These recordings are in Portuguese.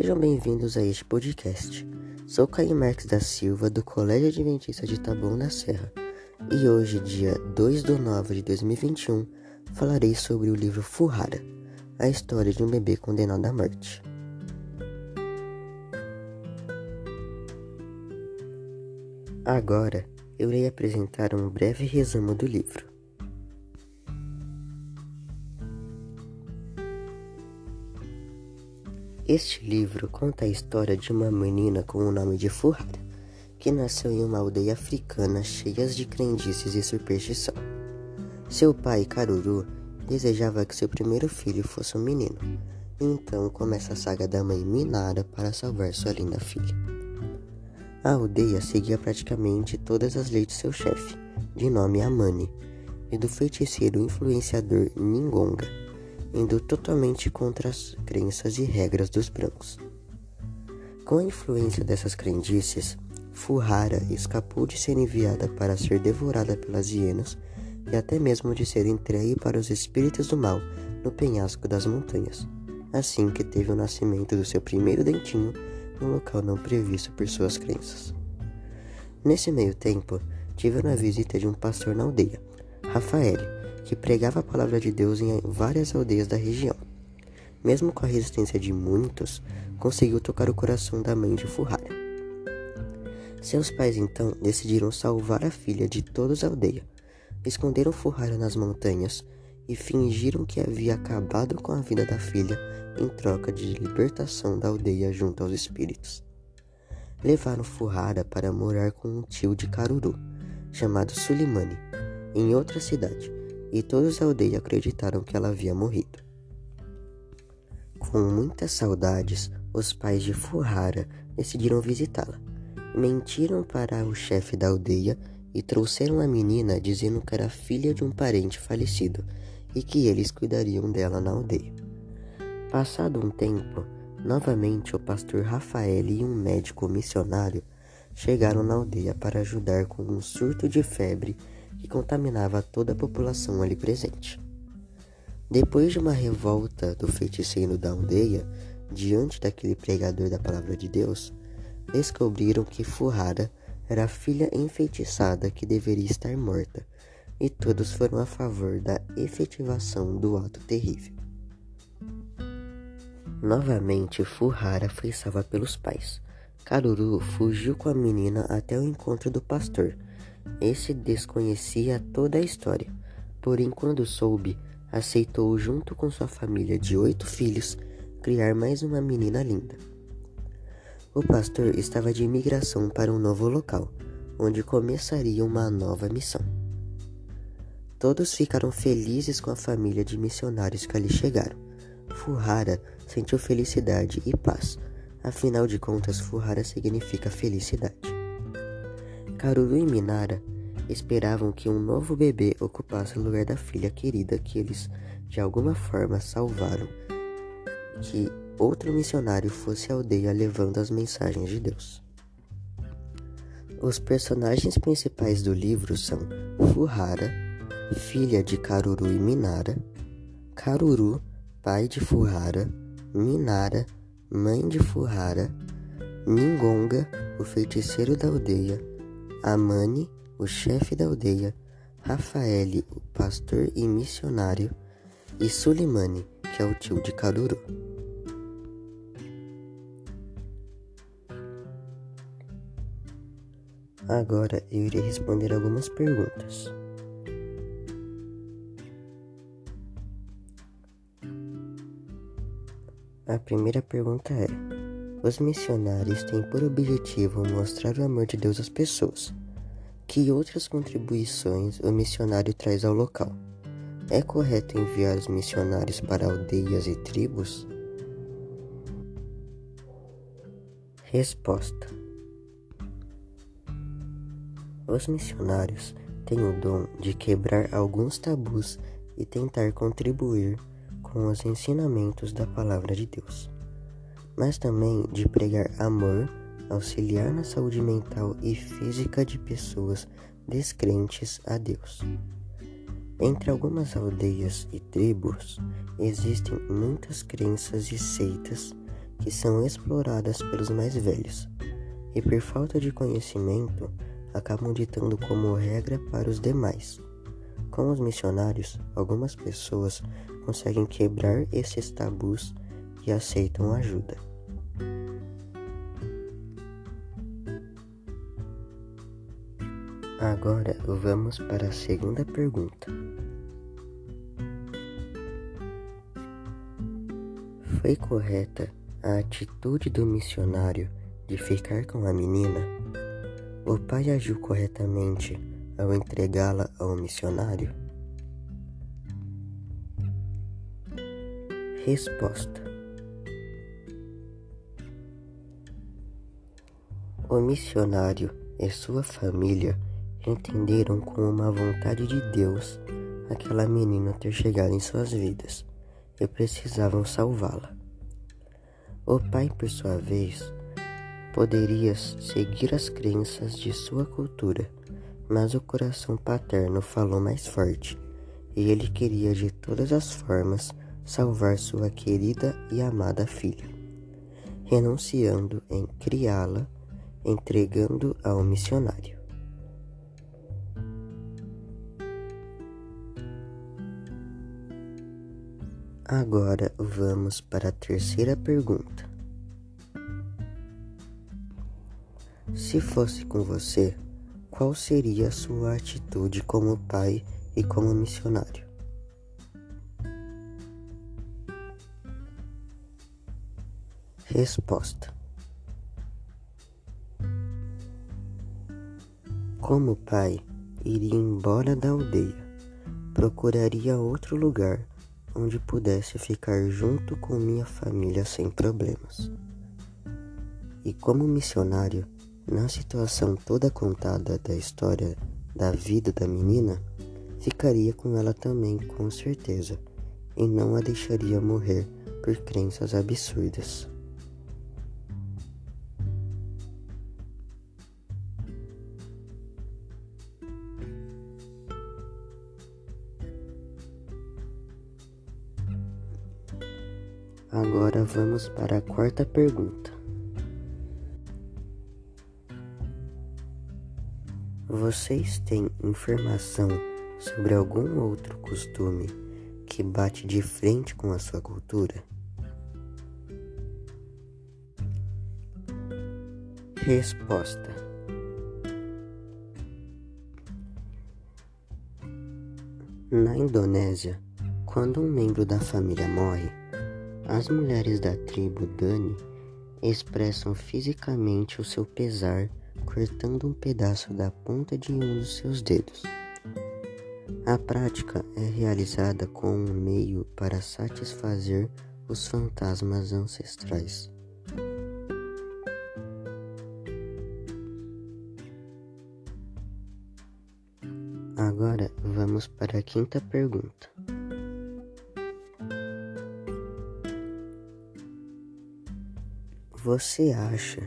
Sejam bem-vindos a este podcast. Sou Caio Marques da Silva, do Colégio Adventista de Taboão da Serra, e hoje, dia 2 de nove de 2021, falarei sobre o livro Furrara, a história de um bebê condenado à morte. Agora, eu irei apresentar um breve resumo do livro. Este livro conta a história de uma menina com o nome de Furrara, que nasceu em uma aldeia africana cheia de crendices e superstição. Seu pai, Caruru, desejava que seu primeiro filho fosse um menino, então começa a saga da mãe Minara para salvar sua linda filha. A aldeia seguia praticamente todas as leis de seu chefe, de nome Amani, e do feiticeiro influenciador Ningonga indo totalmente contra as crenças e regras dos brancos. Com a influência dessas crendices, Furrara escapou de ser enviada para ser devorada pelas hienas e até mesmo de ser entregue para os espíritos do mal no penhasco das montanhas, assim que teve o nascimento do seu primeiro dentinho num local não previsto por suas crenças. Nesse meio tempo, tiveram a visita de um pastor na aldeia, Rafael, que pregava a palavra de Deus em várias aldeias da região. Mesmo com a resistência de muitos, conseguiu tocar o coração da mãe de Furrara. Seus pais então decidiram salvar a filha de todos a aldeia. Esconderam Furrara nas montanhas e fingiram que havia acabado com a vida da filha em troca de libertação da aldeia junto aos espíritos. Levaram Furrara para morar com um tio de Caruru, chamado Sulimani, em outra cidade, e todos da aldeia acreditaram que ela havia morrido. Com muitas saudades, os pais de Furrara decidiram visitá-la. Mentiram para o chefe da aldeia e trouxeram a menina dizendo que era filha de um parente falecido e que eles cuidariam dela na aldeia. Passado um tempo, novamente o pastor Rafael e um médico missionário chegaram na aldeia para ajudar com um surto de febre que contaminava toda a população ali presente. Depois de uma revolta do feiticeiro da aldeia, diante daquele pregador da palavra de Deus, descobriram que Furrara era a filha enfeitiçada que deveria estar morta, e todos foram a favor da efetivação do ato terrível. Novamente, Furrara foi salva pelos pais. Caruru fugiu com a menina até o encontro do pastor, esse desconhecia toda a história, porém, quando soube, aceitou, junto com sua família de oito filhos, criar mais uma menina linda. O pastor estava de imigração para um novo local, onde começaria uma nova missão. Todos ficaram felizes com a família de missionários que ali chegaram. Furrara sentiu felicidade e paz, afinal de contas, Furrara significa felicidade. Caruru e Minara esperavam que um novo bebê ocupasse o lugar da filha querida que eles de alguma forma salvaram, que outro missionário fosse à aldeia levando as mensagens de Deus. Os personagens principais do livro são Furrara, filha de Caruru e Minara, Caruru, pai de Furrara, Minara, mãe de Furrara, Ningonga, o feiticeiro da aldeia, Amani, o chefe da aldeia, Rafael, o pastor e missionário, e Sulimani, que é o tio de Caruru. Agora eu irei responder algumas perguntas. A primeira pergunta é: os missionários têm por objetivo mostrar o amor de Deus às pessoas. Que outras contribuições o missionário traz ao local? É correto enviar os missionários para aldeias e tribos? Resposta: Os missionários têm o dom de quebrar alguns tabus e tentar contribuir com os ensinamentos da Palavra de Deus mas também de pregar amor, auxiliar na saúde mental e física de pessoas descrentes a Deus. Entre algumas aldeias e tribos existem muitas crenças e seitas que são exploradas pelos mais velhos, e por falta de conhecimento acabam ditando como regra para os demais. Com os missionários, algumas pessoas conseguem quebrar esses tabus e aceitam ajuda. Agora vamos para a segunda pergunta. Foi correta a atitude do missionário de ficar com a menina? O pai agiu corretamente ao entregá-la ao missionário? Resposta: O missionário e sua família entenderam como uma vontade de Deus aquela menina ter chegado em suas vidas e precisavam salvá-la. O pai, por sua vez, poderia seguir as crenças de sua cultura, mas o coração paterno falou mais forte e ele queria de todas as formas salvar sua querida e amada filha, renunciando em criá-la, entregando ao missionário. Agora vamos para a terceira pergunta. Se fosse com você, qual seria a sua atitude como pai e como missionário? Resposta: Como pai, iria embora da aldeia, procuraria outro lugar onde pudesse ficar junto com minha família sem problemas. E como missionário, na situação toda contada da história da vida da menina, ficaria com ela também com certeza e não a deixaria morrer por crenças absurdas. Agora vamos para a quarta pergunta. Vocês têm informação sobre algum outro costume que bate de frente com a sua cultura? Resposta: Na Indonésia, quando um membro da família morre, as mulheres da tribo Dani expressam fisicamente o seu pesar cortando um pedaço da ponta de um dos seus dedos. A prática é realizada como um meio para satisfazer os fantasmas ancestrais. Agora vamos para a quinta pergunta. Você acha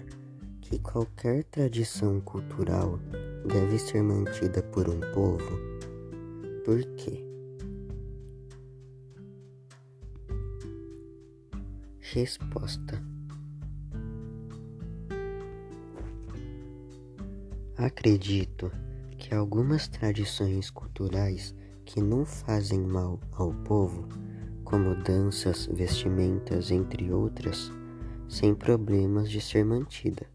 que qualquer tradição cultural deve ser mantida por um povo? Por quê? Resposta: Acredito que algumas tradições culturais que não fazem mal ao povo, como danças, vestimentas, entre outras, sem problemas de ser mantida.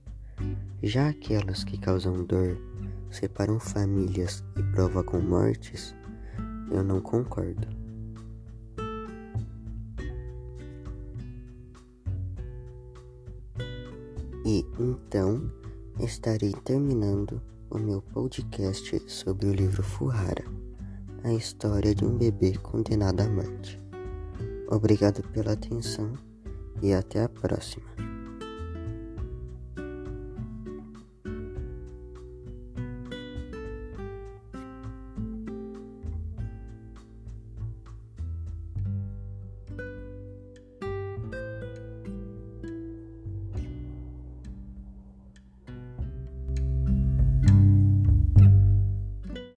Já aquelas que causam dor, separam famílias e provocam mortes, eu não concordo. E então estarei terminando o meu podcast sobre o livro Fuhara, a história de um bebê condenado à morte. Obrigado pela atenção e até a próxima.